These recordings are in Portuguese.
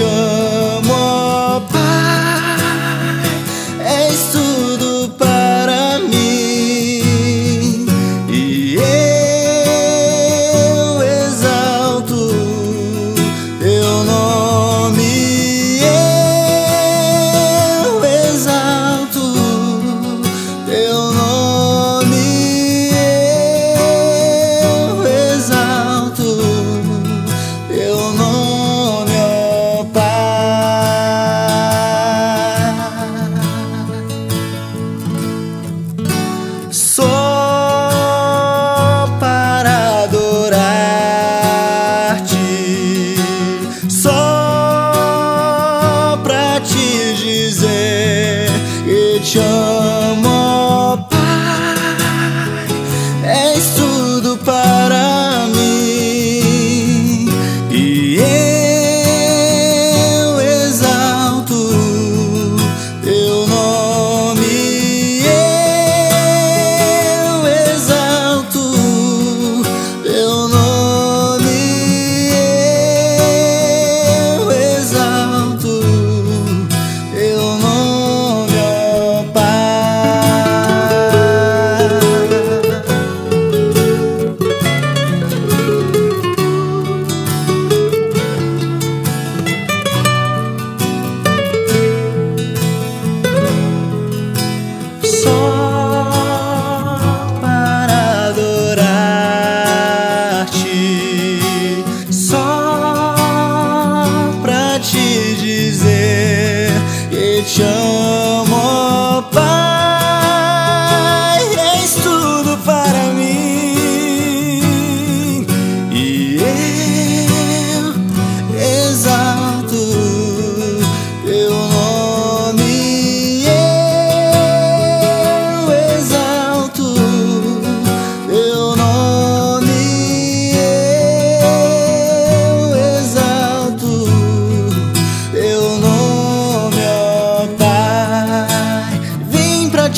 chão. hoje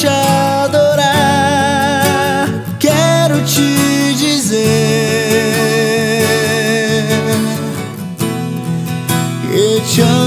te adorar, quero te dizer. Eu te amo.